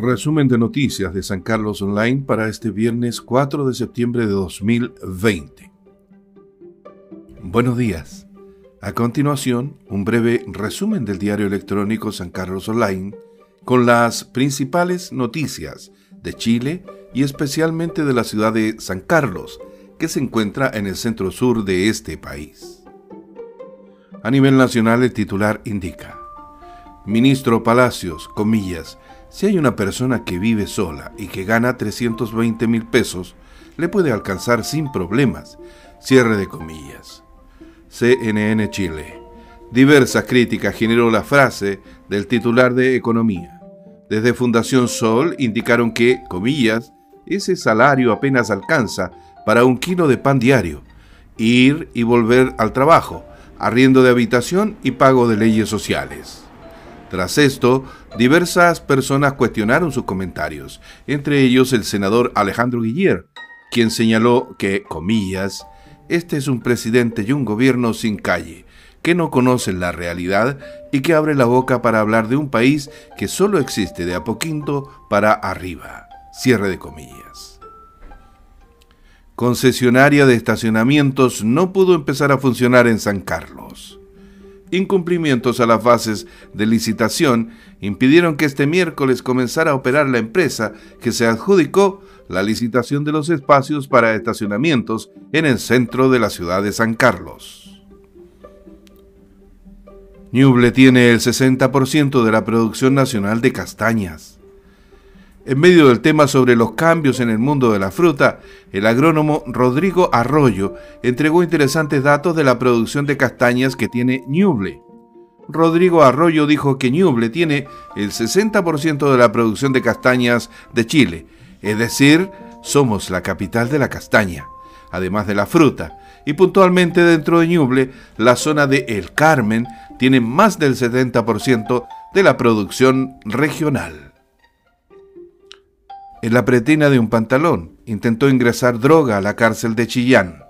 Resumen de noticias de San Carlos Online para este viernes 4 de septiembre de 2020. Buenos días. A continuación, un breve resumen del diario electrónico San Carlos Online con las principales noticias de Chile y especialmente de la ciudad de San Carlos, que se encuentra en el centro sur de este país. A nivel nacional, el titular indica, Ministro Palacios, comillas, si hay una persona que vive sola y que gana 320 mil pesos, le puede alcanzar sin problemas. Cierre de comillas. CNN Chile. Diversas críticas generó la frase del titular de Economía. Desde Fundación Sol indicaron que, comillas, ese salario apenas alcanza para un kilo de pan diario, ir y volver al trabajo, arriendo de habitación y pago de leyes sociales. Tras esto, diversas personas cuestionaron sus comentarios, entre ellos el senador Alejandro Guillier, quien señaló que, comillas, este es un presidente y un gobierno sin calle, que no conocen la realidad y que abre la boca para hablar de un país que solo existe de a poquito para arriba. Cierre de comillas. Concesionaria de estacionamientos no pudo empezar a funcionar en San Carlos incumplimientos a las fases de licitación impidieron que este miércoles comenzara a operar la empresa que se adjudicó la licitación de los espacios para estacionamientos en el centro de la ciudad de San Carlos. Ñuble tiene el 60% de la producción nacional de castañas. En medio del tema sobre los cambios en el mundo de la fruta, el agrónomo Rodrigo Arroyo entregó interesantes datos de la producción de castañas que tiene Ñuble. Rodrigo Arroyo dijo que Ñuble tiene el 60% de la producción de castañas de Chile, es decir, somos la capital de la castaña, además de la fruta, y puntualmente dentro de Ñuble, la zona de El Carmen tiene más del 70% de la producción regional. En la pretina de un pantalón intentó ingresar droga a la cárcel de Chillán.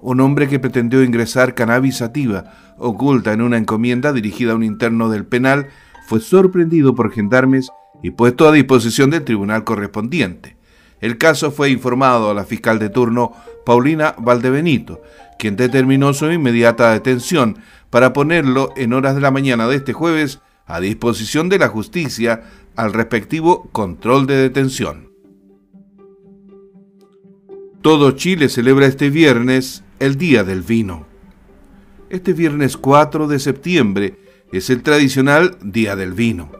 Un hombre que pretendió ingresar cannabis sativa oculta en una encomienda dirigida a un interno del penal fue sorprendido por gendarmes y puesto a disposición del tribunal correspondiente. El caso fue informado a la fiscal de turno Paulina Valdebenito, quien determinó su inmediata detención para ponerlo en horas de la mañana de este jueves a disposición de la justicia al respectivo control de detención. Todo Chile celebra este viernes el Día del Vino. Este viernes 4 de septiembre es el tradicional Día del Vino.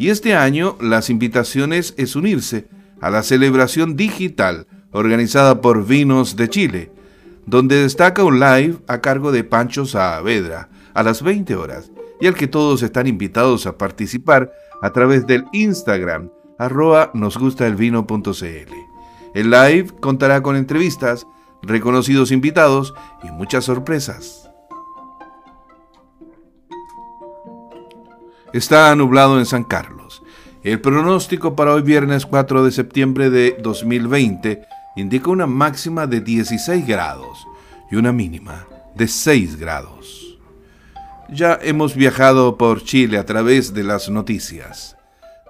Y este año las invitaciones es unirse a la celebración digital organizada por Vinos de Chile, donde destaca un live a cargo de Pancho Saavedra a las 20 horas y al que todos están invitados a participar a través del Instagram arroba nosgustaelvino.cl. El live contará con entrevistas, reconocidos invitados y muchas sorpresas. Está nublado en San Carlos. El pronóstico para hoy viernes 4 de septiembre de 2020 indica una máxima de 16 grados y una mínima de 6 grados. Ya hemos viajado por Chile a través de las noticias,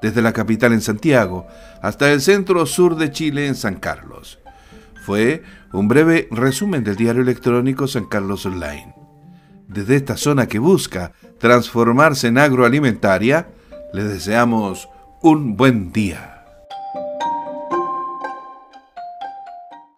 desde la capital en Santiago hasta el centro sur de Chile en San Carlos. Fue un breve resumen del diario electrónico San Carlos Online. Desde esta zona que busca transformarse en agroalimentaria, les deseamos un buen día.